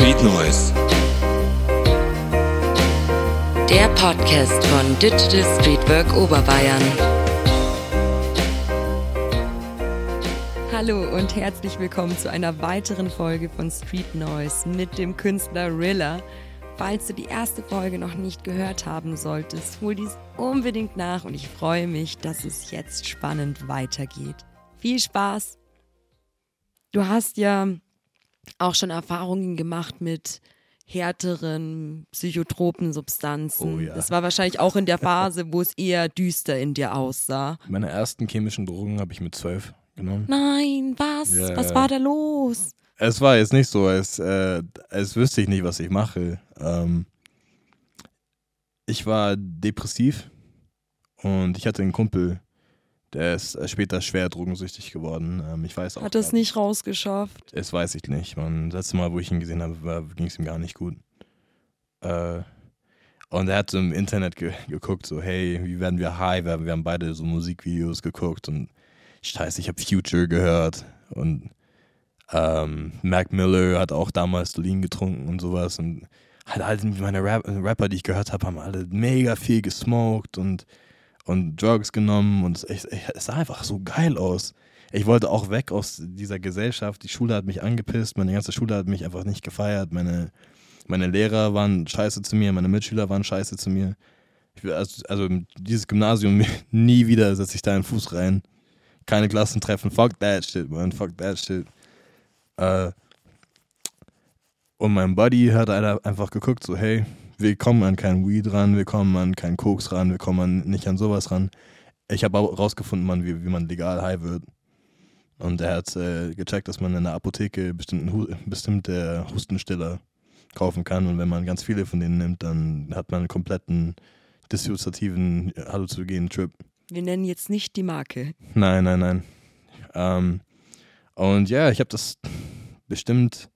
Street Noise. Der Podcast von Digital Streetwork Oberbayern. Hallo und herzlich willkommen zu einer weiteren Folge von Street Noise mit dem Künstler Rilla. Falls du die erste Folge noch nicht gehört haben solltest, hol dies unbedingt nach und ich freue mich, dass es jetzt spannend weitergeht. Viel Spaß! Du hast ja auch schon Erfahrungen gemacht mit härteren psychotropen Substanzen. Oh ja. Das war wahrscheinlich auch in der Phase, wo es eher düster in dir aussah. Meine ersten chemischen Drogen habe ich mit zwölf genommen. Nein, was? Ja, was war da los? Es war jetzt nicht so, als, äh, als wüsste ich nicht, was ich mache. Ähm, ich war depressiv und ich hatte einen Kumpel, der ist äh, später schwer drogensüchtig geworden. Ähm, ich weiß auch. Hat es nicht rausgeschafft? Das weiß ich nicht. Man, das letzte Mal, wo ich ihn gesehen habe, ging es ihm gar nicht gut. Äh, und er hat so im Internet ge geguckt, so, hey, wie werden wir high? Wir, wir haben beide so Musikvideos geguckt und scheiße, ich habe Future gehört. Und ähm, Mac Miller hat auch damals Lean getrunken und sowas. Und halt alle meine Rap Rapper, die ich gehört habe, haben alle mega viel gesmoked und, und Drugs genommen. Und es, es sah einfach so geil aus ich wollte auch weg aus dieser Gesellschaft. Die Schule hat mich angepisst, meine ganze Schule hat mich einfach nicht gefeiert. Meine, meine Lehrer waren scheiße zu mir, meine Mitschüler waren scheiße zu mir. Also, also dieses Gymnasium, nie wieder setze ich da einen Fuß rein. Keine Klassentreffen, fuck that shit, man, fuck that shit. Äh, und mein Buddy hat halt einfach geguckt, so, hey, wir kommen an kein Weed ran, wir kommen an keinen Koks ran, wir kommen an, nicht an sowas ran. Ich habe auch rausgefunden, man, wie, wie man legal high wird. Und er hat äh, gecheckt, dass man in der Apotheke bestimmten bestimmte Hustenstiller kaufen kann. Und wenn man ganz viele von denen nimmt, dann hat man einen kompletten dissoziativen, halluzinogenen Trip. Wir nennen jetzt nicht die Marke. Nein, nein, nein. Ähm, und ja, ich habe das bestimmt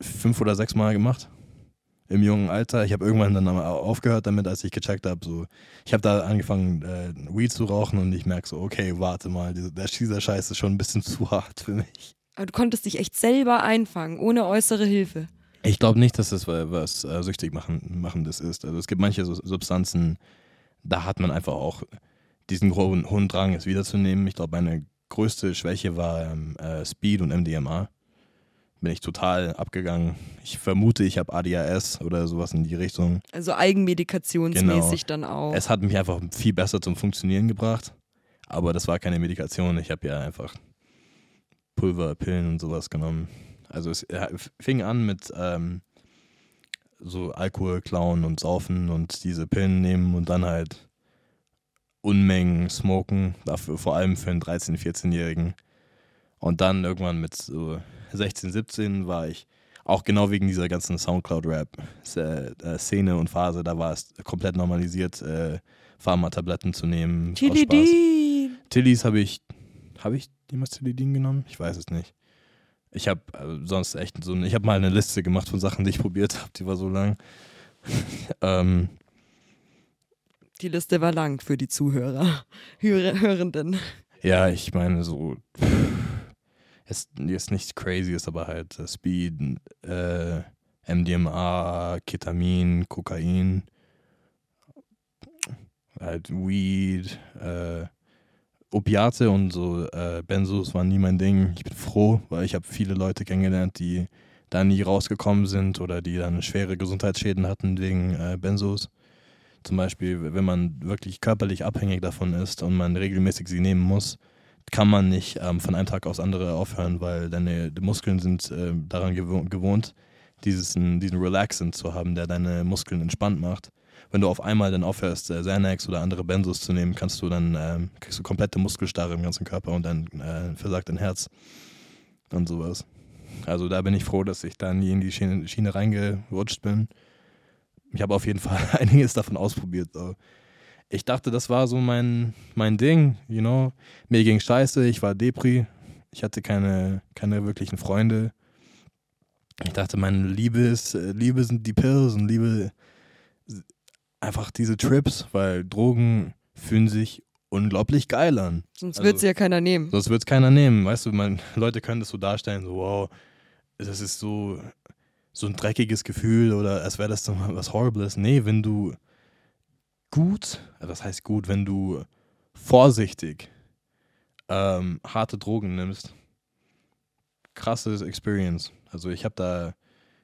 fünf oder sechs Mal gemacht. Im jungen Alter. Ich habe irgendwann dann aufgehört damit, als ich gecheckt habe. So, ich habe da angefangen, äh, Weed zu rauchen und ich merke so, okay, warte mal, dieser, dieser Scheiß ist schon ein bisschen zu hart für mich. Aber du konntest dich echt selber einfangen, ohne äußere Hilfe. Ich glaube nicht, dass das wa- was äh, süchtig machen, machendes ist. Also es gibt manche so Substanzen, da hat man einfach auch diesen hohen, hohen Drang, es wiederzunehmen. Ich glaube, meine größte Schwäche war ähm, äh, Speed und MDMA. Bin ich total abgegangen. Ich vermute, ich habe ADHS oder sowas in die Richtung. Also eigenmedikationsmäßig dann auch. Es hat mich einfach viel besser zum Funktionieren gebracht. Aber das war keine Medikation. Ich habe ja einfach Pulver, Pillen und sowas genommen. Also es äh, fing an mit ähm, so Alkohol klauen und saufen und diese Pillen nehmen und dann halt Unmengen smoken, dafür vor allem für einen 13-, 14-Jährigen. Und dann irgendwann mit so 16, 17 war ich auch genau wegen dieser ganzen Soundcloud-Rap-Szene und Phase, da war es komplett normalisiert, äh, Pharma-Tabletten zu nehmen. Tilidin. Tillys habe ich, habe ich jemals Tillidin genommen? Ich weiß es nicht. Ich habe äh, sonst echt so, ich habe mal eine Liste gemacht von Sachen, die ich probiert habe, die war so lang. ähm, Die Liste war lang für die Zuhörer, Hörer, Hörenden. ja, ich meine so, es ist nicht crazy, ist aber halt äh, Speed, äh, MDMA, Ketamin, Kokain, halt Weed, äh, Opiate und so äh, Benzos waren nie mein Ding. Ich bin froh, weil ich habe viele Leute kennengelernt, die da nie rausgekommen sind oder die dann schwere Gesundheitsschäden hatten wegen äh, Benzos. Zum Beispiel, wenn man wirklich körperlich abhängig davon ist und man regelmäßig sie nehmen muss, kann man nicht ähm, von einem Tag aufs andere aufhören, weil deine Muskeln sind äh, daran gewohnt, dieses, diesen Relaxant zu haben, der deine Muskeln entspannt macht. Wenn du auf einmal dann aufhörst, äh, Xanax oder andere Benzos zu nehmen, kannst du dann, ähm, kriegst du komplette Muskelstarre im ganzen Körper und dann äh, versagt dein Herz und sowas. Also da bin ich froh, dass ich da nie in die Schiene, Schiene reingerutscht bin. Ich habe auf jeden Fall einiges davon ausprobiert. So. Ich dachte, das war so mein, mein Ding, you know. Mir ging scheiße, ich war Depri, ich hatte keine, keine wirklichen Freunde. Ich dachte, meine Liebe ist, äh, Liebe sind die Pills und Liebe einfach diese Trips, weil Drogen fühlen sich unglaublich geil an. Sonst Also- wird es ja keiner nehmen. Sonst wird es keiner nehmen. Weißt du, man, Leute können das so darstellen, so wow, das ist so, so ein dreckiges Gefühl oder als wäre das so was Horribles. Nee, wenn du gut, äh, was heißt gut, wenn du vorsichtig ähm, harte Drogen nimmst, krasses Experience. Also ich habe da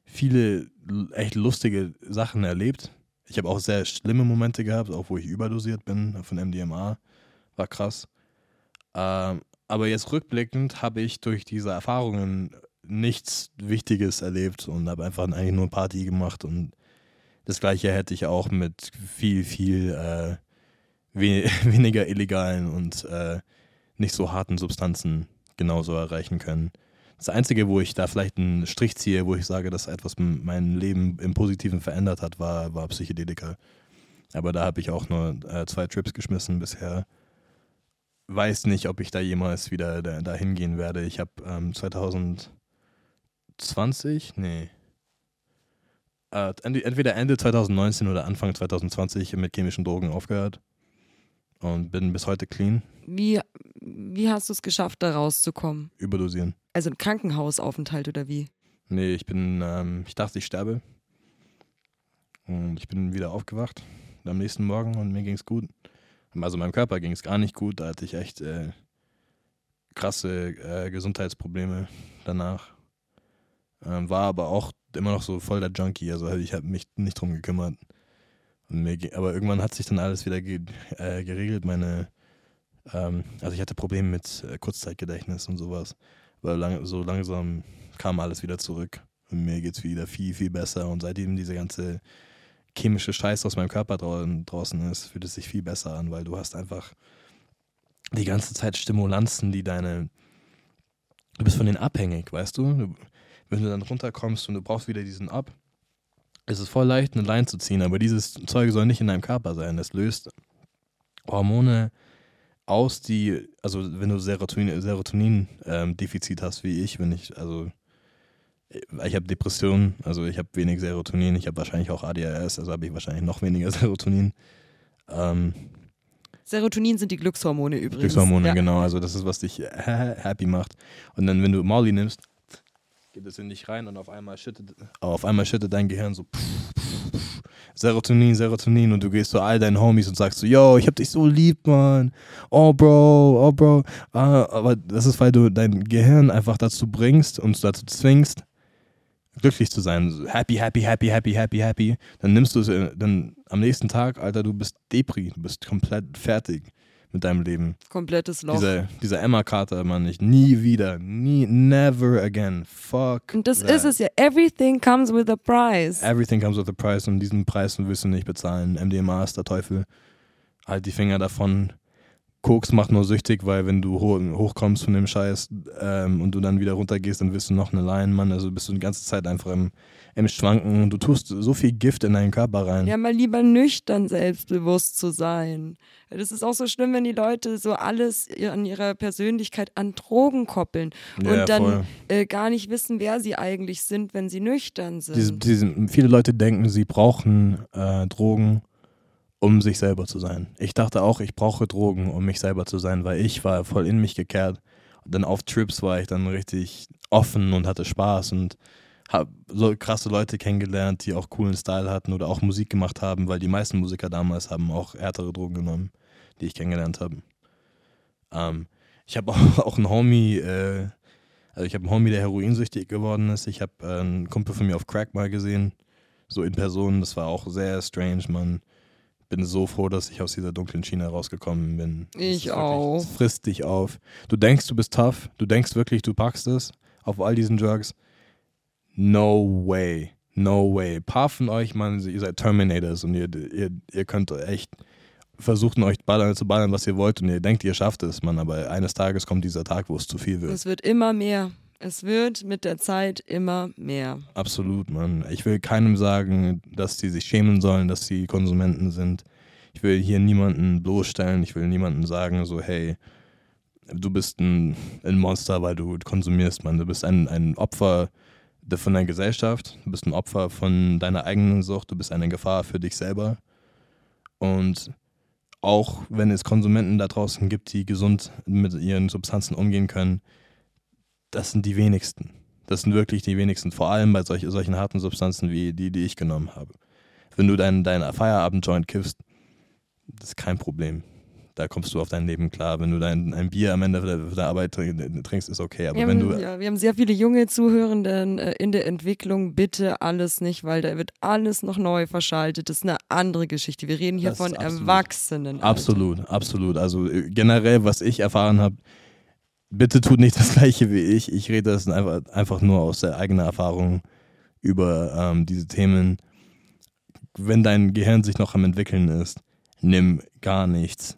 viele echt lustige Sachen erlebt. Ich habe auch sehr schlimme Momente gehabt, auch wo ich überdosiert bin von MDMA. War krass. Ähm, aber jetzt rückblickend habe ich durch diese Erfahrungen nichts Wichtiges erlebt und habe einfach eigentlich nur Party gemacht und das gleiche hätte ich auch mit viel, viel äh, we weniger illegalen und äh, nicht so harten Substanzen genauso erreichen können. Das Einzige, wo ich da vielleicht einen Strich ziehe, wo ich sage, dass etwas mein Leben im Positiven verändert hat, war, war Psychedelika. Aber da habe ich auch nur äh, zwei Trips geschmissen bisher. Weiß nicht, ob ich da jemals wieder da, dahin gehen werde. Ich habe ähm, 2020, nee, äh, ent- entweder Ende 2019 oder Anfang 2020 mit chemischen Drogen aufgehört und bin bis heute clean, Wie, wie hast du es geschafft, da rauszukommen? überdosieren. Also ein Krankenhausaufenthalt oder wie? Nee, ich bin, ähm, ich dachte, ich sterbe. Und ich bin wieder aufgewacht am nächsten Morgen und mir ging es gut. Also meinem Körper ging es gar nicht gut, da hatte ich echt äh, krasse äh, Gesundheitsprobleme danach. Ähm, war aber auch immer noch so voll der Junkie, also ich habe mich nicht drum gekümmert. Aber irgendwann hat sich dann alles wieder ge äh, geregelt. Meine, ähm, also ich hatte Probleme mit äh, Kurzzeitgedächtnis und sowas. Aber lang, so langsam kam alles wieder zurück. Und mir geht's wieder viel, viel besser. Und seitdem diese ganze chemische Scheiß aus meinem Körper drau draußen ist, fühlt es sich viel besser an, weil du hast einfach die ganze Zeit Stimulanzen, die deine. Du bist von denen abhängig, weißt du wenn du dann runterkommst und du brauchst wieder diesen Up, ist es voll leicht, eine Line zu ziehen, aber dieses Zeug soll nicht in deinem Körper sein. Es löst Hormone aus, die, also wenn du Serotonin, Serotonin ähm, Defizit hast wie ich, wenn ich, also ich habe Depressionen, also ich habe wenig Serotonin, ich habe wahrscheinlich auch ADHS, also habe ich wahrscheinlich noch weniger Serotonin. Ähm, Serotonin sind die Glückshormone übrigens. Glückshormone, ja. genau, also das ist, was dich ha- happy macht. Und dann, wenn du Molly nimmst, geht es in dich rein und auf einmal schüttet, auf einmal schüttet dein Gehirn so Serotonin, Serotonin und du gehst zu all deinen Homies und sagst so, yo, ich hab dich so lieb, Mann. Oh, Bro, oh, Bro. Ah, aber das ist, weil du dein Gehirn einfach dazu bringst und dazu zwingst, glücklich zu sein. Happy, happy, happy, happy, happy, happy. Dann nimmst du es, äh, dann am nächsten Tag, Alter, du bist Depri, du bist komplett fertig mit deinem Leben. Komplettes Loch. Dieser, dieser Emma Carter, Mann, ich nie wieder, nie, never again. Fuck. Und das that. ist es ja. Everything comes with a price. Everything comes with a price und diesen Preis willst du nicht bezahlen. MDMA ist der Teufel. Halt die Finger davon. Koks macht nur süchtig, weil wenn du ho hochkommst von dem Scheiß ähm, und du dann wieder runtergehst, dann wirst du noch eine Line, Mann. Also bist du die ganze Zeit einfach im, im Schwanken. Du tust so viel Gift in deinen Körper rein. Ja, mal lieber nüchtern selbstbewusst zu sein. Das ist auch so schlimm, wenn die Leute so alles an ihrer Persönlichkeit an Drogen koppeln Ja, und dann voll. äh, gar nicht wissen, wer sie eigentlich sind, wenn sie nüchtern sind. Diese, diese, viele Leute denken, sie brauchen äh, Drogen, um sich selber zu sein. Ich dachte auch, ich brauche Drogen, um mich selber zu sein, weil ich war voll in mich gekehrt. Dann auf Trips war ich dann richtig offen und hatte Spaß und habe so krasse Leute kennengelernt, die auch coolen Style hatten oder auch Musik gemacht haben, weil die meisten Musiker damals haben auch härtere Drogen genommen, die ich kennengelernt habe. Ähm, ich habe auch, auch einen Homie, äh, also ich habe einen Homie, der heroinsüchtig geworden ist. Ich habe äh, einen Kumpel von mir auf Crack mal gesehen, so in Person. Das war auch sehr strange, man. Bin so froh, dass ich aus dieser dunklen Schiene rausgekommen bin. Ich wirklich- auch. Es frisst dich auf. Du denkst, du bist tough. Du denkst wirklich, du packst es auf all diesen Drugs. No way. No way. Ein paar von euch, man, ihr seid Terminators und ihr, ihr, ihr könnt echt versuchen, euch ballern, zu ballern, was ihr wollt und ihr denkt, ihr schafft es, man. Aber eines Tages kommt dieser Tag, wo es zu viel wird. es wird immer mehr. Es wird mit der Zeit immer mehr. Absolut, Mann. Ich will keinem sagen, dass die sich schämen sollen, dass sie Konsumenten sind. Ich will hier niemanden bloßstellen. Ich will niemanden sagen, so, hey, du bist ein, ein Monster, weil du konsumierst, Mann. Du bist ein, ein Opfer von der Gesellschaft. Du bist ein Opfer von deiner eigenen Sucht. Du bist eine Gefahr für dich selber. Und auch wenn es Konsumenten da draußen gibt, die gesund mit ihren Substanzen umgehen können, das sind die wenigsten. Das sind wirklich die wenigsten, vor allem bei solch, solchen harten Substanzen wie die, die ich genommen habe. Wenn du deinen dein Feierabend-Joint kiffst, das ist kein Problem. Da kommst du auf dein Leben klar. Wenn du dein ein Bier am Ende der, der Arbeit trinkst, ist okay. Aber wir wenn haben, du. Ja, wir haben sehr viele junge Zuhörenden äh, in der Entwicklung. Bitte alles nicht, weil da wird alles noch neu verschaltet. Das ist eine andere Geschichte. Wir reden hier Das von absolut. Erwachsenen. Absolut, absolut. Also äh, generell, was ich erfahren habe, bitte tut nicht das gleiche wie ich. Ich rede das einfach, einfach nur aus der eigenen Erfahrung über ähm, diese Themen. Wenn dein Gehirn sich noch am entwickeln ist, nimm gar nichts.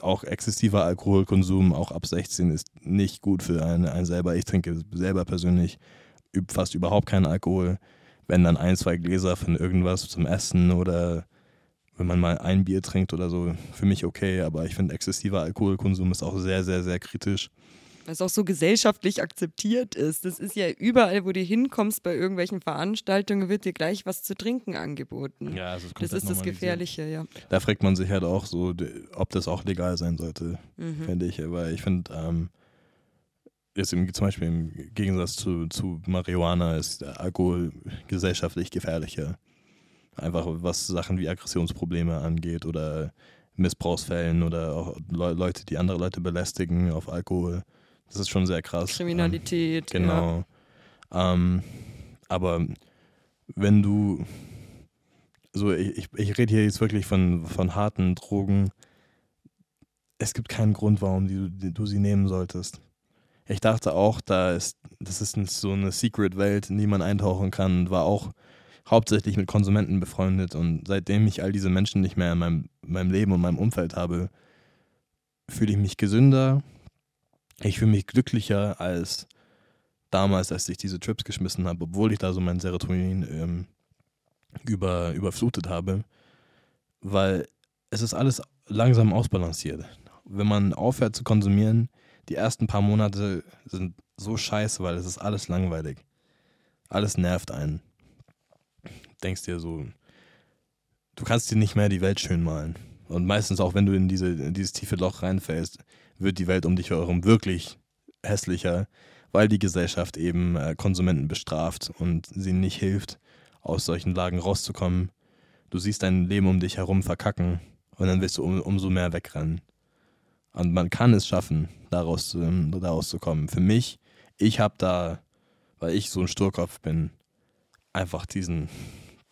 Auch exzessiver Alkoholkonsum, auch ab 16, ist nicht gut für einen, einen selber. Ich trinke selber persönlich fast überhaupt keinen Alkohol. Wenn dann ein, zwei Gläser von irgendwas zum Essen oder wenn man mal ein Bier trinkt oder so, für mich okay, aber ich finde, exzessiver Alkoholkonsum ist auch sehr, sehr, sehr kritisch. Weil es auch so gesellschaftlich akzeptiert ist. Das ist ja überall, wo du hinkommst, bei irgendwelchen Veranstaltungen, wird dir gleich was zu trinken angeboten. Ja, es ist das ist das. Gefährliche, ja. Da fragt man sich halt auch so, ob das auch legal sein sollte, Mhm. finde ich. Weil ich finde, ähm, jetzt im, zum Beispiel im Gegensatz zu, zu Marihuana ist der Alkohol gesellschaftlich gefährlicher. Einfach was Sachen wie Aggressionsprobleme angeht oder Missbrauchsfällen oder auch Le Leute, die andere Leute belästigen auf Alkohol. Das ist schon sehr krass. Ähm, Kriminalität. Ja. Genau. Ähm, aber wenn du, so ich, ich, rede hier jetzt wirklich von, von harten Drogen, es gibt keinen Grund, warum die, die, du sie nehmen solltest. Ich dachte auch, da ist, das ist so eine Secret-Welt, in die man eintauchen kann, war auch hauptsächlich mit Konsumenten befreundet und seitdem ich all diese Menschen nicht mehr in meinem, meinem Leben und meinem Umfeld habe, fühle ich mich gesünder, ich fühle mich glücklicher als damals, als ich diese Trips geschmissen habe, obwohl ich da so mein Serotonin ähm, über, überflutet habe, weil es ist alles langsam ausbalanciert. Wenn man aufhört zu konsumieren, die ersten paar Monate sind so scheiße, weil es ist alles langweilig. Alles nervt einen. Denkst dir so, du kannst dir nicht mehr die Welt schön malen. Und meistens auch, wenn du in, diese, in dieses tiefe Loch reinfällst, wird die Welt um dich herum wirklich hässlicher, weil die Gesellschaft eben äh, Konsumenten bestraft und sie nicht hilft, aus solchen Lagen rauszukommen. Du siehst dein Leben um dich herum verkacken und dann willst du um, umso mehr wegrennen. Und man kann es schaffen, daraus zu, daraus zu kommen. Für mich, ich habe da, weil ich so ein Sturkopf bin, einfach diesen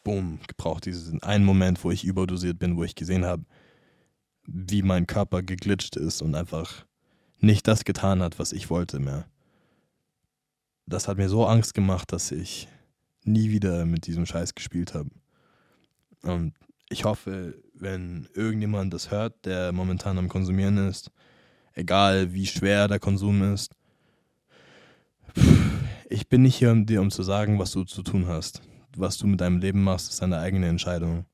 Boom gebraucht, diesen einen Moment, wo ich überdosiert bin, wo ich gesehen habe, wie mein Körper geglitscht ist und einfach nicht das getan hat, was ich wollte mehr. Das hat mir so Angst gemacht, dass ich nie wieder mit diesem Scheiß gespielt habe. Und ich hoffe, wenn irgendjemand das hört, der momentan am Konsumieren ist, egal wie schwer der Konsum ist, ich bin nicht hier, um dir um zu sagen, was du zu tun hast. Was du mit deinem Leben machst, ist deine eigene Entscheidung.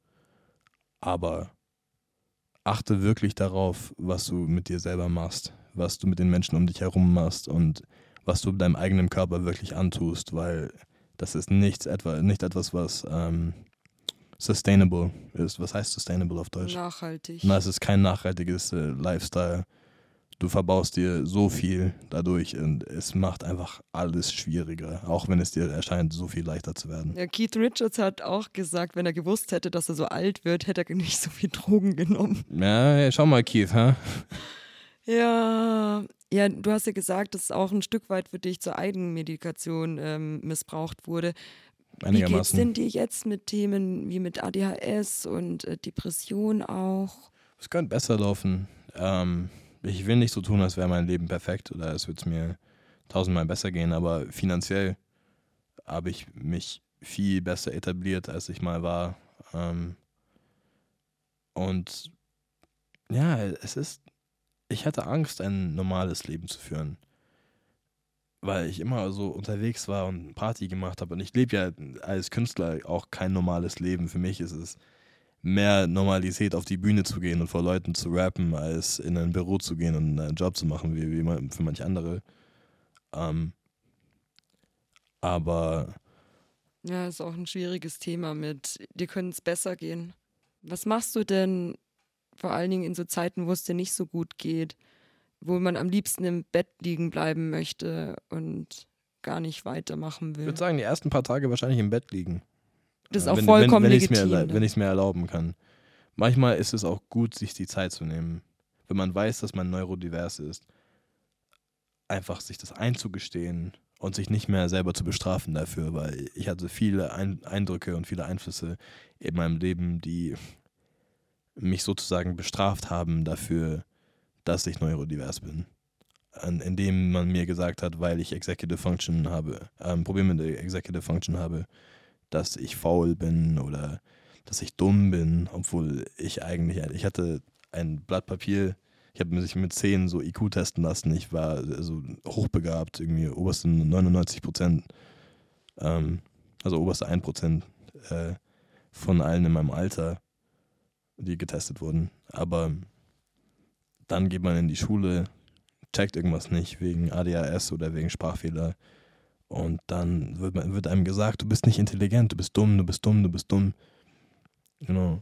Aber achte wirklich darauf, was du mit dir selber machst, was du mit den Menschen um dich herum machst und was du deinem eigenen Körper wirklich antust, weil das ist nichts etwa, nicht etwas, was ähm, sustainable ist. Was heißt sustainable auf Deutsch? Nachhaltig. Na, es ist kein nachhaltiges äh, Lifestyle. Du verbaust dir so viel dadurch und es macht einfach alles schwieriger, auch wenn es dir erscheint, so viel leichter zu werden. Ja, Keith Richards hat auch gesagt, wenn er gewusst hätte, dass er so alt wird, hätte er nicht so viel Drogen genommen. Ja, schau mal, Keith, hä? Ja, ja, du hast ja gesagt, dass es auch ein Stück weit für dich zur Eigenmedikation ähm, missbraucht wurde. Wie geht's Einigermaßen. denn dir jetzt mit Themen wie mit ADHS und äh, Depression auch? Es könnte besser laufen. Ähm, ich will nicht so tun, als wäre mein Leben perfekt oder es würde mir tausendmal besser gehen, aber finanziell habe ich mich viel besser etabliert, als ich mal war. Ähm, und ja, es ist, ich hatte Angst, ein normales Leben zu führen. Weil ich immer so unterwegs war und Party gemacht habe. Und ich lebe ja als Künstler auch kein normales Leben. Für mich ist es mehr Normalität, auf die Bühne zu gehen und vor Leuten zu rappen, als in ein Büro zu gehen und einen Job zu machen, wie, wie man- für manche andere. Ähm, aber Ja, ist auch ein schwieriges Thema mit, dir könnte es besser gehen. Was machst du denn vor allen Dingen in so Zeiten, wo es dir nicht so gut geht, wo man am liebsten im Bett liegen bleiben möchte und gar nicht weitermachen Ich will. würde sagen, die ersten paar Tage wahrscheinlich im Bett liegen. Das ist auch wenn, vollkommen wenn, wenn legitim. Mir, ne? Wenn ich es mir erlauben kann. Manchmal ist es auch gut, sich die Zeit zu nehmen. Wenn man weiß, dass man neurodivers ist, einfach sich das einzugestehen und sich nicht mehr selber zu bestrafen dafür, weil ich hatte viele Ein Eindrücke und viele Einflüsse in meinem Leben, die mich sozusagen bestraft haben dafür, dass ich neurodivers bin. Indem man mir gesagt hat, weil ich Executive Function habe, ähm, Probleme mit der Executive Function habe, dass ich faul bin oder dass ich dumm bin, obwohl ich eigentlich, ich hatte ein Blatt Papier, ich habe mich mit 10 so IQ testen lassen, ich war so hochbegabt, irgendwie oberste 99 Prozent, ähm, also oberste 1 Prozent äh, von allen in meinem Alter, die getestet wurden. Aber dann geht man in die Schule, checkt irgendwas nicht wegen ADHS oder wegen Sprachfehler und dann wird, man, wird einem gesagt, du bist nicht intelligent, du bist dumm, du bist dumm, du bist dumm. Genau.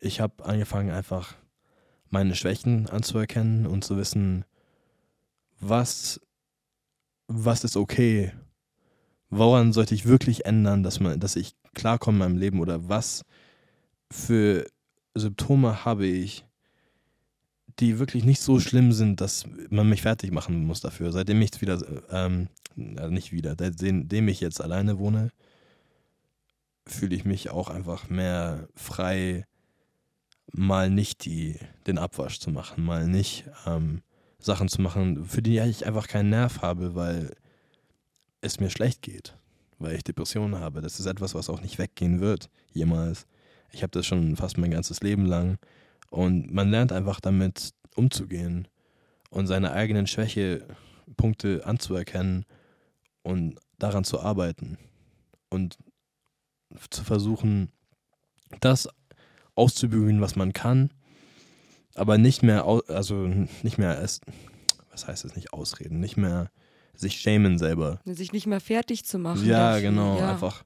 Ich habe angefangen, einfach meine Schwächen anzuerkennen und zu wissen, was, was ist okay, woran sollte ich wirklich ändern, dass, man, dass ich klarkomme in meinem Leben oder was für Symptome habe ich, die wirklich nicht so schlimm sind, dass man mich fertig machen muss dafür. Seitdem ich wieder, ähm, also nicht wieder, seitdem ich jetzt alleine wohne, fühle ich mich auch einfach mehr frei, mal nicht die, den Abwasch zu machen, mal nicht ähm, Sachen zu machen, für die ich einfach keinen Nerv habe, weil es mir schlecht geht, weil ich Depressionen habe. Das ist etwas, was auch nicht weggehen wird, jemals. Ich habe das schon fast mein ganzes Leben lang. Und man lernt einfach damit umzugehen und seine eigenen Schwächepunkte anzuerkennen und daran zu arbeiten und zu versuchen, das auszubügeln, was man kann, aber nicht mehr, also nicht mehr, es, was heißt das, nicht ausreden, nicht mehr sich schämen selber. Sich nicht mehr fertig zu machen. Ja, dafür, genau, ja. einfach.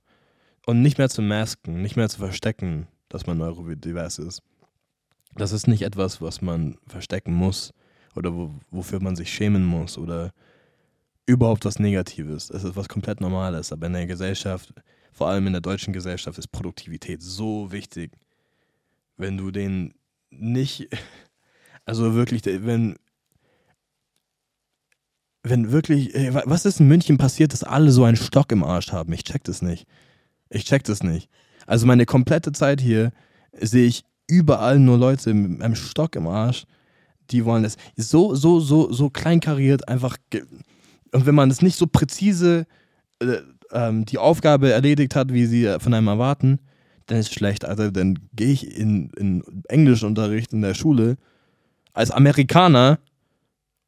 Und nicht mehr zu masken, nicht mehr zu verstecken, dass man neurodivers ist. Das ist nicht etwas, was man verstecken muss oder wo, wofür man sich schämen muss oder überhaupt was Negatives. Es ist was komplett Normales. Aber in der Gesellschaft, vor allem in der deutschen Gesellschaft, ist Produktivität so wichtig. Wenn du den nicht, also wirklich, wenn, wenn wirklich, was ist in München passiert, dass alle so einen Stock im Arsch haben? Ich check das nicht. Ich check das nicht. Also meine komplette Zeit hier sehe ich überall nur Leute mit einem Stock im Arsch, die wollen das so, so, so, so kleinkariert einfach. Und wenn man das nicht so präzise äh, ähm, die Aufgabe erledigt hat, wie sie von einem erwarten, dann ist es schlecht. Also dann gehe ich in, in Englischunterricht in der Schule als Amerikaner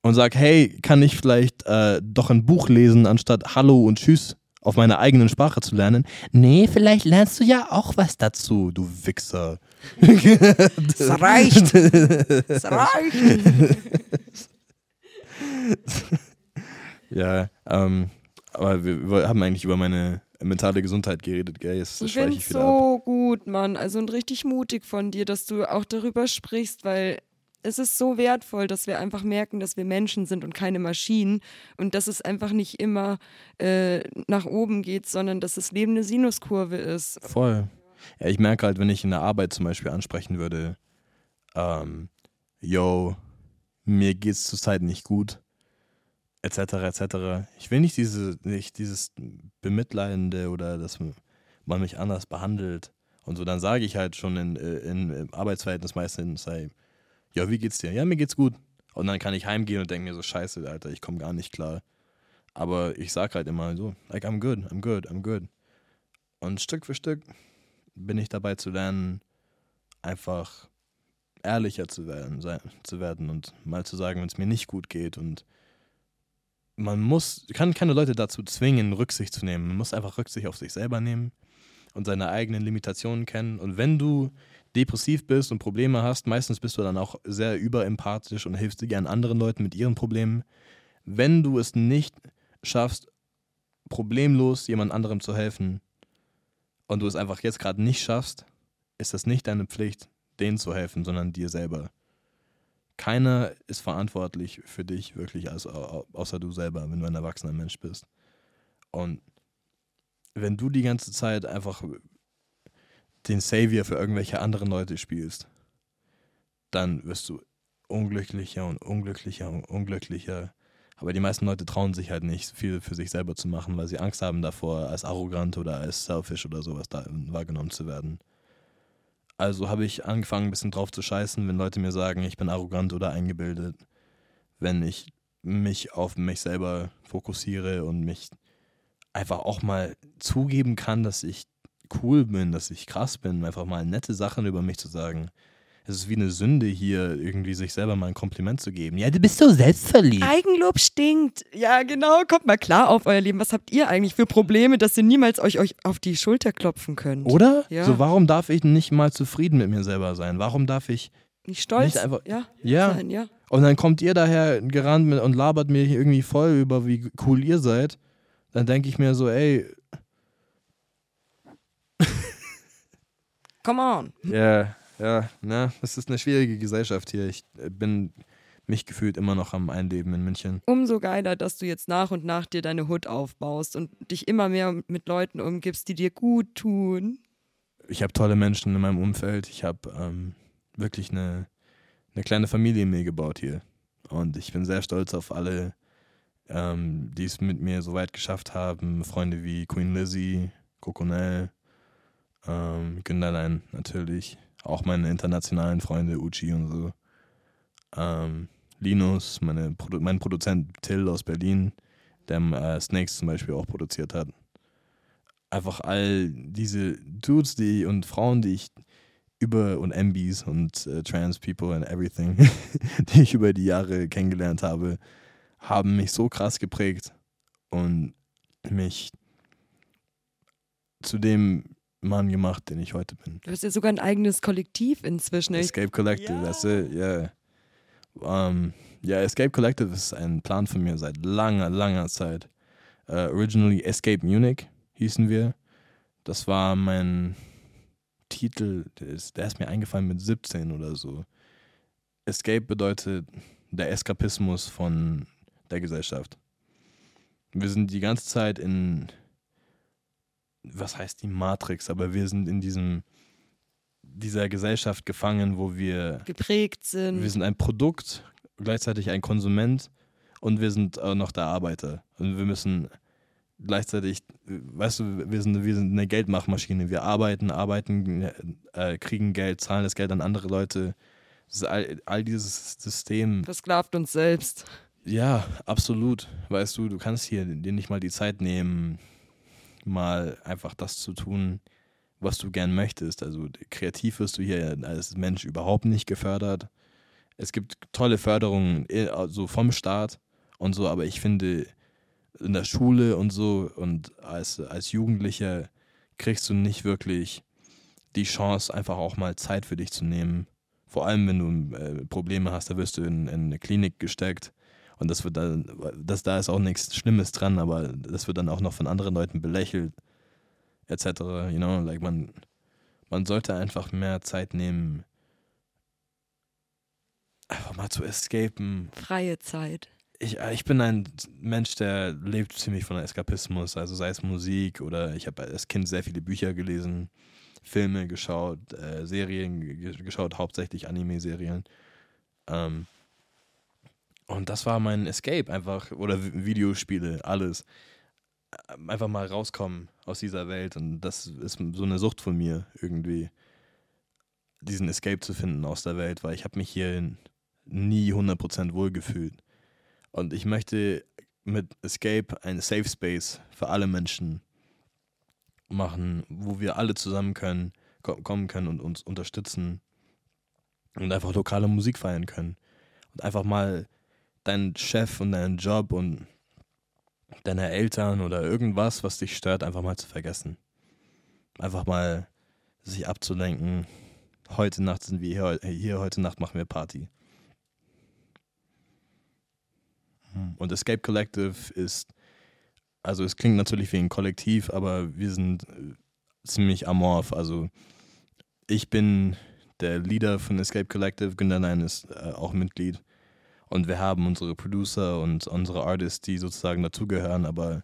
und sage, hey, kann ich vielleicht äh, doch ein Buch lesen, anstatt Hallo und Tschüss auf meiner eigenen Sprache zu lernen? Nee, vielleicht lernst du ja auch was dazu, du Wichser. Es reicht. Es reicht. Ja, ähm, aber wir, haben eigentlich über meine mentale Gesundheit geredet, gell? Jetzt Ich finde wieder ab. so gut, Mann. Also und richtig mutig von dir, dass du auch darüber sprichst, weil es ist so wertvoll, dass wir einfach merken, dass wir Menschen sind und keine Maschinen und dass es einfach nicht immer äh, nach oben geht, sondern dass das Leben eine Sinuskurve ist. Voll. Ja, ich merke halt, wenn ich in der Arbeit zum Beispiel ansprechen würde, ähm, yo, mir geht's zurzeit nicht gut, etc., etc. Ich will nicht diese, nicht dieses Bemitleidende oder dass man mich anders behandelt und so, dann sage ich halt schon in, äh, in, im Arbeitsverhältnis meistens, sei, ja, wie geht's dir? Ja, mir geht's gut. Und dann kann ich heimgehen und denke mir so, scheiße, Alter, ich komme gar nicht klar. Aber ich sag halt immer so, like, I'm good, I'm good, I'm good. Und Stück für Stück bin ich dabei zu lernen, einfach ehrlicher zu werden, sein, zu werden und mal zu sagen, wenn es mir nicht gut geht. Und man muss, kann keine Leute dazu zwingen, Rücksicht zu nehmen. Man muss einfach Rücksicht auf sich selber nehmen und seine eigenen Limitationen kennen. Und wenn du depressiv bist und Probleme hast, meistens bist du dann auch sehr überempathisch und hilfst dir gern anderen Leuten mit ihren Problemen. Wenn du es nicht schaffst, problemlos jemand anderem zu helfen und du es einfach jetzt gerade nicht schaffst, ist das nicht deine Pflicht, denen zu helfen, sondern dir selber. keiner ist verantwortlich für dich wirklich, als, außer du selber, wenn du ein erwachsener Mensch bist. Und wenn du die ganze Zeit einfach den Savior für irgendwelche anderen Leute spielst, dann wirst du unglücklicher und unglücklicher und unglücklicher. Aber die meisten Leute trauen sich halt nicht, viel für sich selber zu machen, weil sie Angst haben davor, als arrogant oder als selfish oder sowas da wahrgenommen zu werden. Also habe ich angefangen, ein bisschen drauf zu scheißen, wenn Leute mir sagen, ich bin arrogant oder eingebildet. Wenn ich mich auf mich selber fokussiere und mich einfach auch mal zugeben kann, dass ich cool bin, dass ich krass bin, einfach mal nette Sachen über mich zu sagen es ist wie eine Sünde hier, irgendwie sich selber mal ein Kompliment zu geben. Ja, du bist so selbstverliebt. Eigenlob stinkt. Ja, genau. Kommt mal klar auf euer Leben. Was habt ihr eigentlich für Probleme, dass ihr niemals euch, euch auf die Schulter klopfen könnt? Oder? Ja. So, warum darf ich nicht mal zufrieden mit mir selber sein? Warum darf ich nicht stolz nicht einfach, ja, ja. Sein, ja. Und dann kommt ihr daher gerannt und labert mir irgendwie voll über, wie cool ihr seid. Dann denke ich mir so, ey. Come on. Ja. Yeah. Ja, ne, es ist eine schwierige Gesellschaft hier. Ich äh, bin mich gefühlt immer noch am Einleben in München. Umso geiler, dass du jetzt nach und nach dir deine Hut aufbaust und dich immer mehr mit Leuten umgibst, die dir gut tun. Ich habe tolle Menschen in meinem Umfeld. Ich habe ähm, wirklich eine, eine kleine Familie mir gebaut hier. Und ich bin sehr stolz auf alle, ähm, die es mit mir so weit geschafft haben. Freunde wie Queen Lizzie, Coconel, ähm, Günderlein natürlich, auch meine internationalen Freunde, Uchi und so. Ähm, Linus, meine Produ mein Produzent Till aus Berlin, der äh, Snakes zum Beispiel auch produziert hat. Einfach all diese Dudes die und Frauen, die ich über und MBs und äh, Trans People and everything, die ich über die Jahre kennengelernt habe, haben mich so krass geprägt und mich zu dem Mann gemacht, den ich heute bin. Du hast ja sogar ein eigenes Kollektiv inzwischen. Escape Collective, ja. that's it, yeah. Um, ja, Escape Collective ist ein Plan von mir seit langer, langer Zeit. Uh, originally Escape Munich hießen wir. Das war mein Titel, der ist, der ist mir eingefallen mit 17 oder so. Escape bedeutet der Eskapismus von der Gesellschaft. Wir sind die ganze Zeit in was heißt die Matrix, aber wir sind in diesem dieser Gesellschaft gefangen, wo wir geprägt sind. Wir sind ein Produkt, gleichzeitig ein Konsument und wir sind auch noch der Arbeiter. Und wir müssen gleichzeitig, weißt du, wir sind, wir sind eine Geldmachmaschine. Wir arbeiten, arbeiten, äh, kriegen Geld, zahlen das Geld an andere Leute. all, all dieses System. Versklavt uns selbst. Ja, absolut. Weißt du, du kannst hier dir nicht mal die Zeit nehmen, mal einfach das zu tun, was du gern möchtest. Also kreativ wirst du hier als Mensch überhaupt nicht gefördert. Es gibt tolle Förderungen so also vom Staat und so, aber ich finde in der Schule und so und als, als Jugendlicher kriegst du nicht wirklich die Chance, einfach auch mal Zeit für dich zu nehmen. Vor allem, wenn du äh, Probleme hast, da wirst du in, in eine Klinik gesteckt und das wird dann, das, da ist auch nichts Schlimmes dran, aber das wird dann auch noch von anderen Leuten belächelt, etc. You know, like man, man sollte einfach mehr Zeit nehmen, einfach mal zu escapen. Freie Zeit. Ich, ich bin ein Mensch, der lebt ziemlich von Eskapismus, also sei es Musik oder ich habe als Kind sehr viele Bücher gelesen, Filme geschaut, äh, Serien geschaut, hauptsächlich Anime-Serien. Ähm, und das war mein Escape einfach, oder Videospiele, alles. Einfach mal rauskommen aus dieser Welt. Und das ist so eine Sucht von mir, irgendwie, diesen Escape zu finden aus der Welt, weil ich habe mich hier nie 100% wohlgefühlt. Und ich möchte mit Escape ein Safe Space für alle Menschen machen, wo wir alle zusammen können, kommen können und uns unterstützen und einfach lokale Musik feiern können. Und einfach mal deinen Chef und deinen Job und deine Eltern oder irgendwas, was dich stört, einfach mal zu vergessen. Einfach mal sich abzulenken. Heute Nacht sind wir hier, hier heute Nacht machen wir Party. Hm. Und Escape Collective ist, also es klingt natürlich wie ein Kollektiv, aber wir sind äh, ziemlich amorph. Also ich bin der Leader von Escape Collective, Günderlein, ist äh, auch Mitglied. Und wir haben unsere Producer und unsere Artists, die sozusagen dazugehören, aber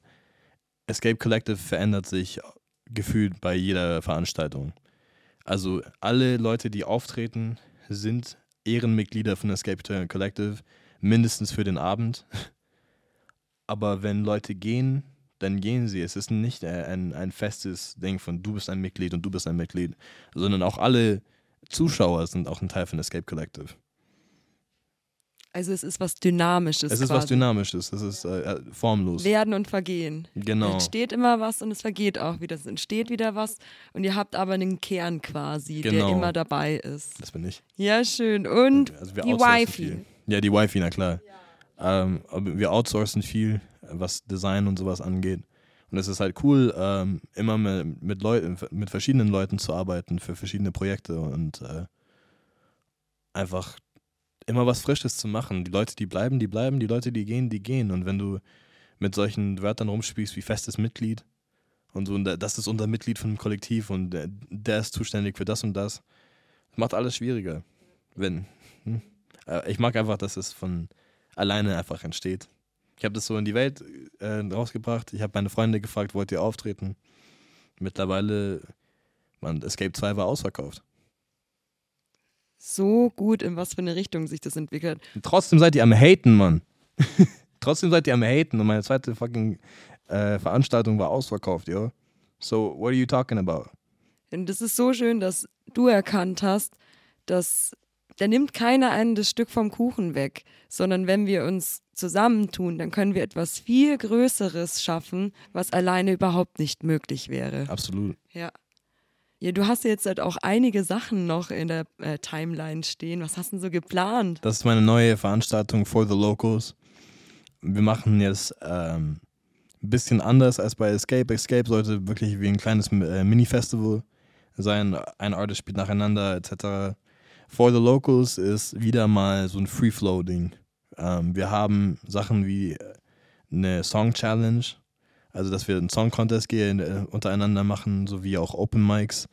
Escape Collective verändert sich gefühlt bei jeder Veranstaltung. Also alle Leute, die auftreten, sind Ehrenmitglieder von Escape Collective, mindestens für den Abend. Aber wenn Leute gehen, dann gehen sie. Es ist nicht ein, ein festes Ding von du bist ein Mitglied und du bist ein Mitglied, sondern auch alle Zuschauer sind auch ein Teil von Escape Collective. Also es ist was Dynamisches. Es ist quasi. was Dynamisches, es ist äh, formlos. Werden und vergehen. Genau. Es entsteht immer was und es vergeht auch wieder. Es entsteht wieder was und ihr habt aber einen Kern quasi, der Genau. immer dabei ist. Das bin ich. Ja, schön. Und Also die Wifi. Viel. Ja, die Wifi, na klar. Ähm, aber wir outsourcen viel, was Design und sowas angeht. Und es ist halt cool, ähm, immer mit, mit Leuten, mit verschiedenen Leuten zu arbeiten für verschiedene Projekte und äh, einfach immer was Frisches zu machen. Die Leute, die bleiben, die bleiben, die Leute, die gehen, die gehen. Und wenn du mit solchen Wörtern rumspielst wie festes Mitglied und so, und da- das ist unser Mitglied von dem Kollektiv und der, der ist zuständig für das und das, macht alles schwieriger. Wenn. Hm? Äh, Ich mag einfach, dass es von alleine einfach entsteht. Ich habe das so in die Welt äh, rausgebracht. Ich habe meine Freunde gefragt, wollt ihr auftreten? Mittlerweile, man, Escape 2 war ausverkauft. So gut, in was für eine Richtung sich das entwickelt. Und trotzdem seid ihr am Haten, Mann. trotzdem seid ihr am Haten und meine zweite fucking äh, Veranstaltung war ausverkauft, yo. So, what are you talking about? Und das ist so schön, dass du erkannt hast, dass da nimmt keiner einen das Stück vom Kuchen weg, sondern wenn wir uns zusammentun, dann können wir etwas viel Größeres schaffen, was alleine überhaupt nicht möglich wäre. Absolut. Ja. Ja, du hast jetzt halt auch einige Sachen noch in der äh, Timeline stehen. Was hast du denn so geplant? Das ist meine neue Veranstaltung for the Locals. Wir machen jetzt ähm, ein bisschen anders als bei Escape. Escape sollte wirklich wie ein kleines äh, Mini-Festival sein. Ein Artist spielt nacheinander etc. For the Locals ist wieder mal so ein Free-Flow-Ding. Ähm, wir haben Sachen wie eine Song-Challenge, also dass wir einen Song-Contest gehen, äh, untereinander machen, sowie auch Open Mics.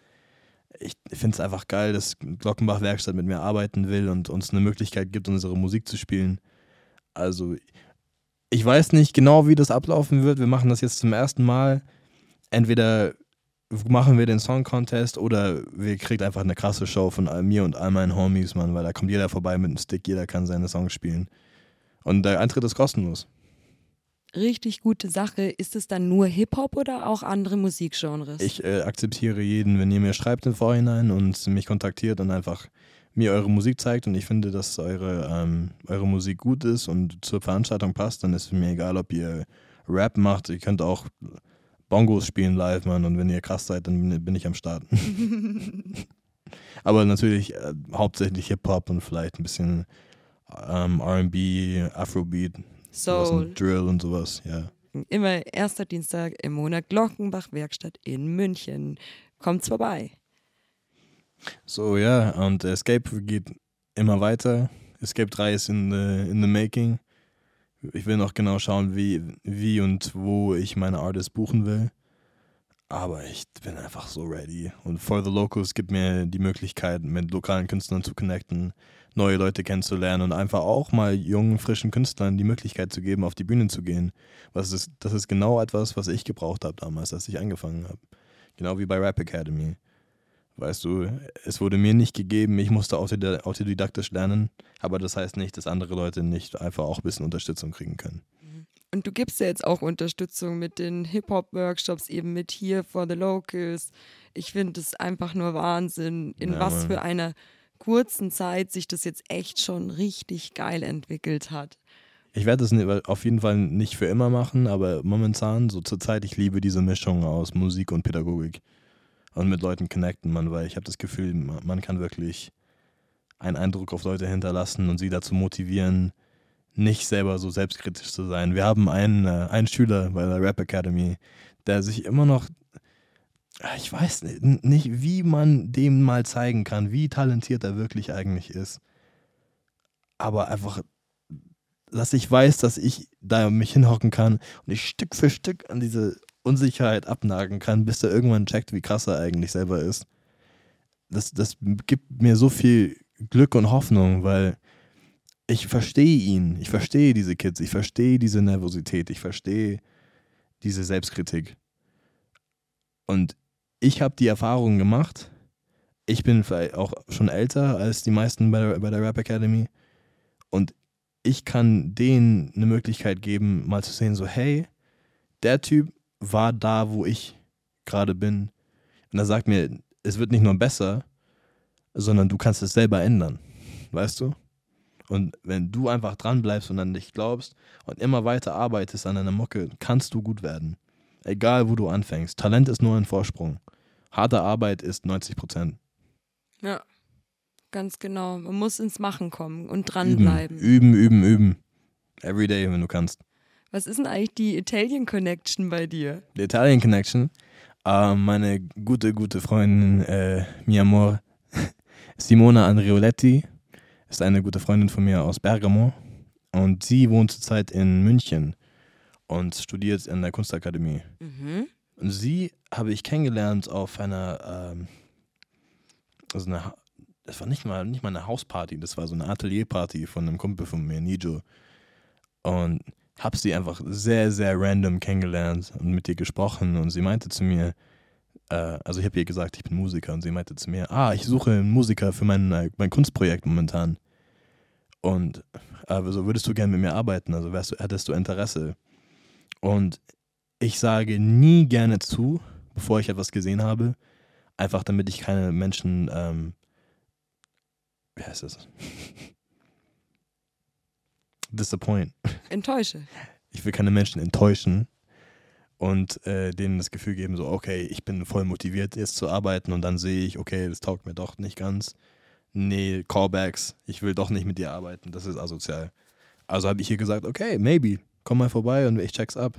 Ich finde es einfach geil, dass Glockenbach Werkstatt mit mir arbeiten will und uns eine Möglichkeit gibt, unsere Musik zu spielen. Also ich weiß nicht genau, wie das ablaufen wird. Wir machen das jetzt zum ersten Mal. Entweder machen wir den Song Contest oder wir kriegen einfach eine krasse Show von mir und all meinen Homies, Mann, weil da kommt jeder vorbei mit einem Stick, jeder kann seine Songs spielen. Und der Eintritt ist kostenlos. Richtig gute Sache. Ist es dann nur Hip-Hop oder auch andere Musikgenres? Ich äh, akzeptiere jeden, wenn ihr mir schreibt im Vorhinein und mich kontaktiert und einfach mir eure Musik zeigt und ich finde, dass eure, ähm, eure Musik gut ist und zur Veranstaltung passt, dann ist es mir egal, ob ihr Rap macht. Ihr könnt auch Bongos spielen live, Mann. Und wenn ihr krass seid, dann bin- ich am Start. Aber natürlich äh, hauptsächlich Hip-Hop und vielleicht ein bisschen ähm, RB, Afrobeat, Soul. Drill und sowas, ja. Immer erster Dienstag im Monat Glockenbach Werkstatt in München. Kommt's vorbei. So, ja, und Escape geht immer weiter. Escape 3 ist in the, in the making. Ich will noch genau schauen, wie, wie und wo ich meine Artists buchen will. Aber ich bin einfach so ready. Und For the Locals gibt mir die Möglichkeit, mit lokalen Künstlern zu connecten, neue Leute kennenzulernen und einfach auch mal jungen, frischen Künstlern die Möglichkeit zu geben, auf die Bühne zu gehen. Was ist, das ist genau etwas, was ich gebraucht habe damals, als ich angefangen habe. Genau wie bei Rap Academy. Weißt du, es wurde mir nicht gegeben, ich musste autodid- autodidaktisch lernen, aber das heißt nicht, dass andere Leute nicht einfach auch ein bisschen Unterstützung kriegen können. Und du gibst ja jetzt auch Unterstützung mit den Hip-Hop-Workshops, eben mit hier for the Locals. Ich finde es einfach nur Wahnsinn, in Ja, was für einer kurzen Zeit sich das jetzt echt schon richtig geil entwickelt hat. Ich werde das auf jeden Fall nicht für immer machen, aber momentan, so zur Zeit, ich liebe diese Mischung aus Musik und Pädagogik. Und mit Leuten connecten, man, weil ich habe das Gefühl, ma- man kann wirklich einen Eindruck auf Leute hinterlassen und sie dazu motivieren, nicht selber so selbstkritisch zu sein. Wir haben einen, äh, einen Schüler bei der Rap Academy, der sich immer noch, ich weiß ni- nicht, wie man dem mal zeigen kann, wie talentiert er wirklich eigentlich ist. Aber einfach dass ich weiß, dass ich da mich hinhocken kann und ich Stück für Stück an diese Unsicherheit abnagen kann, bis er irgendwann checkt, wie krass er eigentlich selber ist. das, das gibt mir so viel Glück und Hoffnung, weil ich verstehe ihn, ich verstehe diese Kids, ich verstehe diese Nervosität, ich verstehe diese Selbstkritik. Und ich habe die Erfahrung gemacht, ich bin vielleicht auch schon älter als die meisten bei der, bei der Rap Academy und ich kann denen eine Möglichkeit geben, mal zu sehen, so hey, der Typ war da, wo ich gerade bin. Und er sagt mir, es wird nicht nur besser, sondern du kannst es selber ändern. Weißt du? Und wenn du einfach dran bleibst und an dich glaubst und immer weiter arbeitest an deiner Mucke, kannst du gut werden. Egal, wo du anfängst. Talent ist nur ein Vorsprung. Harte Arbeit ist 90 Prozent. Ja, ganz genau. Man muss ins Machen kommen und dranbleiben. Üben, üben, üben, üben. Every day, wenn du kannst. Was ist denn eigentlich die Italian Connection bei dir? Die Italian Connection. Uh, meine gute, gute Freundin, äh, mi amor, Simona Andrioletti, ist eine gute Freundin von mir aus Bergamo. Und sie wohnt zurzeit in München und studiert in der Kunstakademie. Mhm. Und sie habe ich kennengelernt auf einer, ähm, also eine, das war nicht mal, nicht mal eine Hausparty, das war so eine Atelierparty von einem Kumpel von mir, Nijo. Und habe sie einfach sehr, sehr random kennengelernt und mit ihr gesprochen. Und sie meinte zu mir, äh, also ich habe ihr gesagt, ich bin Musiker. Und sie meinte zu mir, ah, ich suche einen Musiker für mein, äh, mein Kunstprojekt momentan. Und also würdest du gerne mit mir arbeiten? Also wärst du, hättest du Interesse? Und ich sage nie gerne zu, bevor ich etwas gesehen habe. Einfach damit ich keine Menschen, ähm, wie heißt das? Disappoint. Enttäusche. Ich will keine Menschen enttäuschen und äh, denen das Gefühl geben, so, okay, ich bin voll motiviert, jetzt zu arbeiten und dann sehe ich, okay, das taugt mir doch nicht ganz. Nee, Callbacks, ich will doch nicht mit dir arbeiten, das ist asozial. Also habe ich ihr gesagt, okay, maybe, komm mal vorbei und ich check's ab.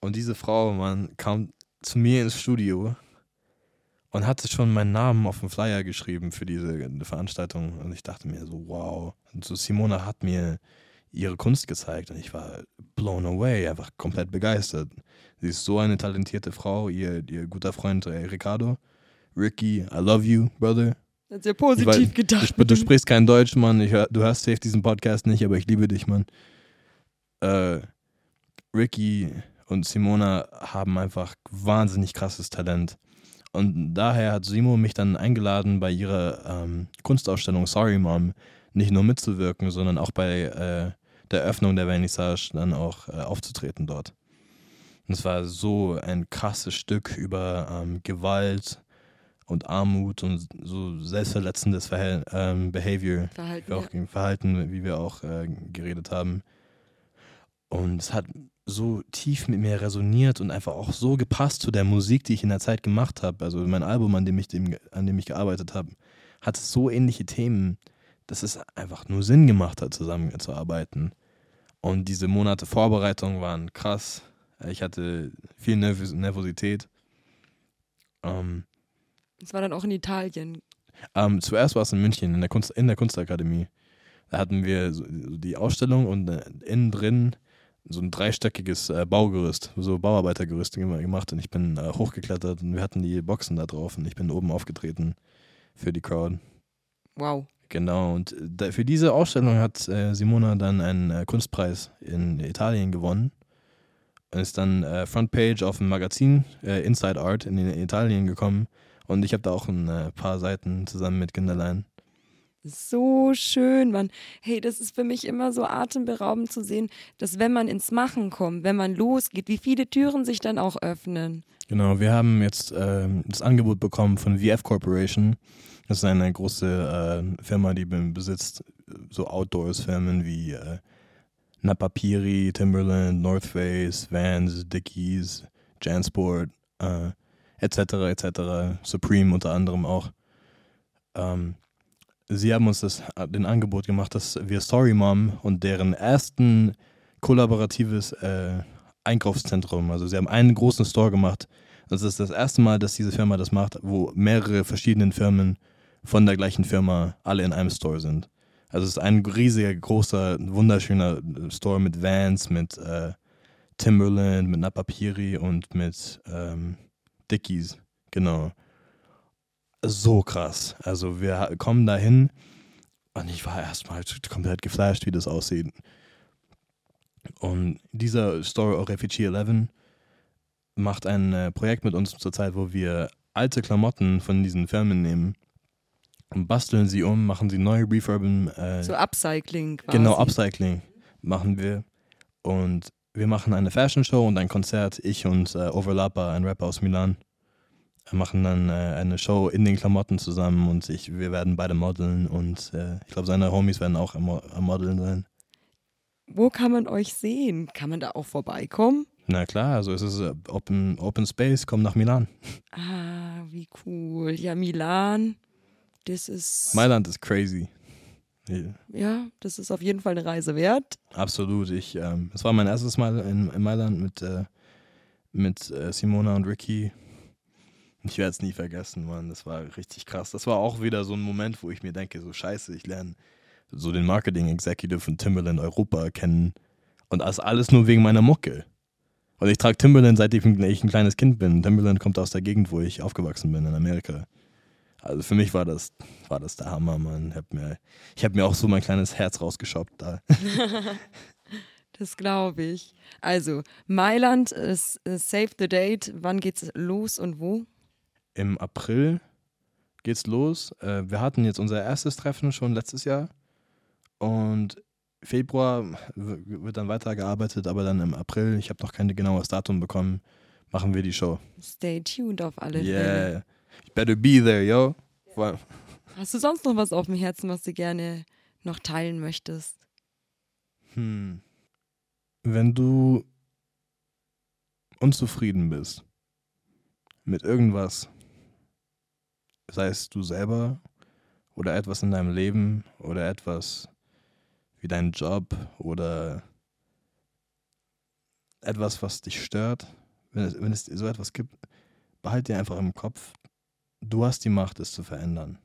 Und diese Frau, man, kam zu mir ins Studio und hatte schon meinen Namen auf dem Flyer geschrieben für diese Veranstaltung. Und ich dachte mir so, wow. Und so Simona hat mir ihre Kunst gezeigt und ich war blown away, einfach komplett begeistert. Sie ist so eine talentierte Frau, ihr, ihr guter Freund äh, Ricardo. Ricky, I love you, brother. Hat sehr positiv weiß, gedacht. Du, du sprichst kein Deutsch, Mann. Ich, du hörst safe diesen Podcast nicht, aber ich liebe dich, Mann. Äh, Ricky und Simona haben einfach wahnsinnig krasses Talent. Und daher hat Simo mich dann eingeladen, bei ihrer ähm, Kunstausstellung Sorry Mom nicht nur mitzuwirken, sondern auch bei äh, der Eröffnung der Vernissage dann auch äh, aufzutreten dort. Und es war so ein krasses Stück über ähm, Gewalt und Armut und so selbstverletzendes Verhält ähm, Behavior, Verhalten, wie auch ja. Verhalten, wie wir auch äh, geredet haben. Und es hat so tief mit mir resoniert und einfach auch so gepasst zu der Musik, die ich in der Zeit gemacht habe. Also mein Album, an dem ich, dem, an dem ich gearbeitet habe, hatte so ähnliche Themen, dass es einfach nur Sinn gemacht hat, zusammenzuarbeiten. Und diese Monate Vorbereitung waren krass. Ich hatte viel Nervos Nervosität. Ähm, Es war dann auch in Italien. ähm, zuerst war es in München, in der, Kunst, in der Kunstakademie. Da hatten wir so so die Ausstellung und äh, innen drin so ein dreistöckiges äh, Baugerüst, so Bauarbeitergerüst gem- gemacht und ich bin äh, hochgeklettert und wir hatten die Boxen da drauf und ich bin oben aufgetreten für die Crowd. Wow. Genau, und äh, da, für diese Ausstellung hat äh, Simona dann einen äh, Kunstpreis in Italien gewonnen und ist dann äh, Frontpage auf dem Magazin Inside Art in, Italien gekommen und ich habe da auch ein paar Seiten zusammen mit Kinderlein. So schön, Mann. Hey, das ist für mich immer so atemberaubend zu sehen, dass wenn man ins Machen kommt, wenn man losgeht, wie viele Türen sich dann auch öffnen. Genau, wir haben jetzt ähm, das Angebot bekommen von VF Corporation. Das ist eine große äh, Firma, die be- besitzt äh, so Outdoors-Firmen wie äh, Napapiri, Timberland, North Face, Vans, Dickies, Jansport, äh, etc. etc. Supreme unter anderem auch. Ähm, sie haben uns das, den Angebot gemacht, dass wir Story Mom und deren ersten kollaboratives äh, Einkaufszentrum, also sie haben einen großen Store gemacht. Das ist das erste Mal, dass diese Firma das macht, wo mehrere verschiedene Firmen von der gleichen Firma alle in einem Store sind. Also es ist ein riesiger, großer, wunderschöner Store mit Vans, mit äh, Timberland, mit Napapiri und mit ähm, Dickies. Genau. So krass. Also wir kommen dahin und ich war erstmal komplett geflasht, wie das aussieht. Und dieser Store of Refugee 11 macht ein äh, Projekt mit uns zurzeit, wo wir alte Klamotten von diesen Firmen nehmen und basteln sie um, machen sie neu, refurben. Äh, So Upcycling quasi. Genau, Upcycling machen wir. Und wir machen eine Fashion Show und ein Konzert. Ich und äh, Overlapper, ein Rapper aus Milan, machen dann äh, eine Show in den Klamotten zusammen und ich, wir werden beide modeln und äh, ich glaube, seine Homies werden auch am, am Modeln sein. Wo kann man euch sehen? Kann man da auch vorbeikommen? Na klar, also es ist äh, Open, Open Space, komm nach Milan. Ah, wie cool. Ja, Milan, das ist. Mailand ist crazy. Ja, Ja, das ist auf jeden Fall eine Reise wert. absolut. Ich, ähm, es war mein erstes Mal in, in Mailand mit, äh, mit äh, Simona und Ricky. Ich werde es nie vergessen, Mann. Das war richtig krass. Das war auch wieder so ein Moment, wo ich mir denke, so scheiße, ich lerne so den Marketing Executive von Timberland Europa kennen. Und das alles nur wegen meiner Mucke. Und ich trage Timberland, seitdem ich ein kleines Kind bin. Timberland kommt aus der Gegend, wo ich aufgewachsen bin, in Amerika. Also für mich war das, war das der Hammer, Mann. Ich habe mir, ich hab mir auch so mein kleines Herz rausgeschoppt da. Das glaube ich. Also, Mailand ist äh, Save the Date. Wann geht's los und wo? Im April geht's los. Äh, wir hatten jetzt unser erstes Treffen schon letztes Jahr. Und Februar wird dann weitergearbeitet, aber dann im April, ich habe noch kein genaues Datum bekommen, machen wir die Show. Stay tuned auf alle Fälle. Yeah. Better be there, yo. Vor- Hast du sonst noch was auf dem Herzen, was du gerne noch teilen möchtest? Hm. Wenn du unzufrieden bist mit irgendwas, sei es du selber oder etwas in deinem Leben oder etwas wie dein Job oder etwas, was dich stört, wenn es, wenn es so etwas gibt, behalte dir einfach im Kopf, du hast die Macht, es zu verändern.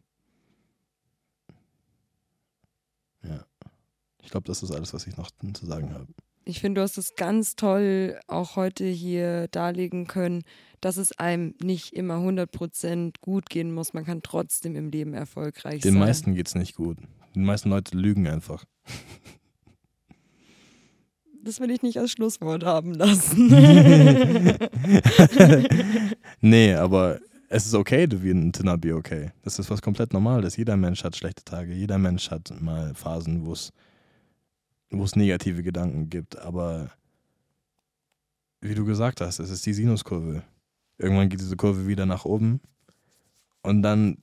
Ja. Ich glaube, das ist alles, was ich noch zu sagen habe. Ich finde, du hast es ganz toll auch heute hier darlegen können, dass es einem nicht immer 100% gut gehen muss. Man kann trotzdem im Leben erfolgreich Den sein. meisten geht's nicht gut. Die meisten Leute lügen einfach. Das will ich nicht als Schlusswort haben lassen. nee, aber es ist okay, to, be, to not be okay. Das ist was komplett Normales. Jeder Mensch hat schlechte Tage. Jeder Mensch hat mal Phasen, wo es wo es negative Gedanken gibt. Aber wie du gesagt hast, es ist die Sinuskurve. Irgendwann geht diese Kurve wieder nach oben. Und dann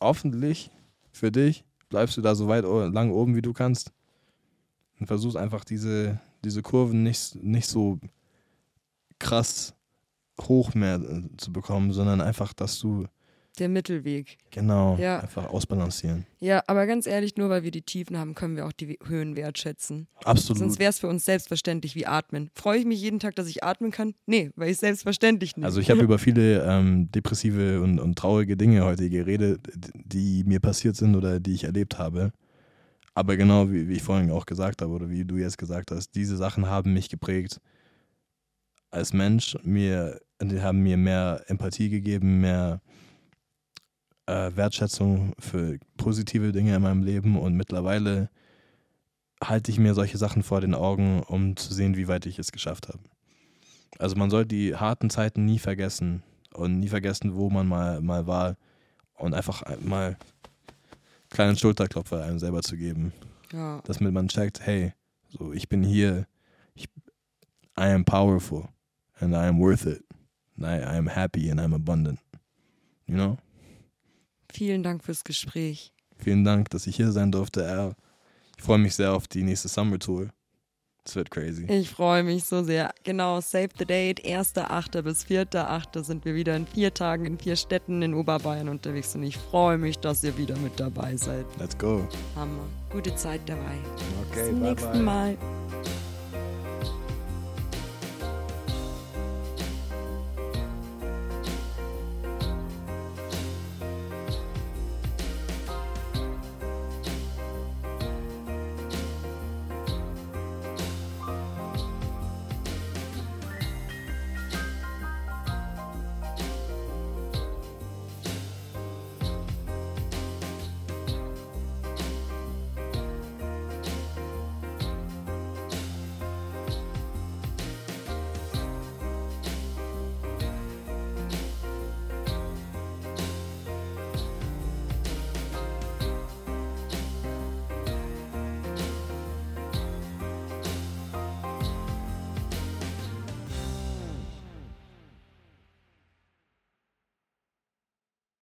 hoffentlich für dich bleibst du da so weit lang oben, wie du kannst. Und versuchst einfach diese, diese Kurven nicht, nicht so krass hoch mehr äh, zu bekommen, sondern einfach, dass du Der Mittelweg. genau Ja. einfach ausbalancieren. Ja, aber ganz ehrlich, nur weil wir die Tiefen haben, können wir auch die Höhen wertschätzen. Absolut. Sonst wäre es für uns selbstverständlich wie atmen. Freue ich mich jeden Tag, dass ich atmen kann? Nee, weil ich selbstverständlich nicht. Also ich habe über viele ähm, depressive und, und traurige Dinge heute geredet, die mir passiert sind oder die ich erlebt habe. Aber genau wie, wie ich vorhin auch gesagt habe oder wie du jetzt gesagt hast, diese Sachen haben mich geprägt als Mensch. Mir, die haben mir mehr Empathie gegeben, mehr äh, Wertschätzung für positive Dinge in meinem Leben und mittlerweile halte ich mir solche Sachen vor den Augen, um zu sehen, wie weit ich es geschafft habe. Also man soll die harten Zeiten nie vergessen und nie vergessen, wo man mal, mal war und einfach mal kleinen Schulterklopfer einem selber zu geben, ja. damit man checkt, hey, so ich bin hier, ich, I am powerful and I am worth it, and I, I am happy and I'm abundant, you know? Vielen Dank fürs Gespräch. Vielen Dank, dass ich hier sein durfte. Ich freue mich sehr auf die nächste Summer Tour. Es wird crazy. Ich freue mich so sehr. Genau, Save the Date, 1.8. bis 4.8. sind wir wieder in vier Tagen in vier Städten in Oberbayern unterwegs und ich freue mich, dass ihr wieder mit dabei seid. Let's go. Hammer. Gute Zeit dabei. Okay, Bis zum bye nächsten bye. Mal.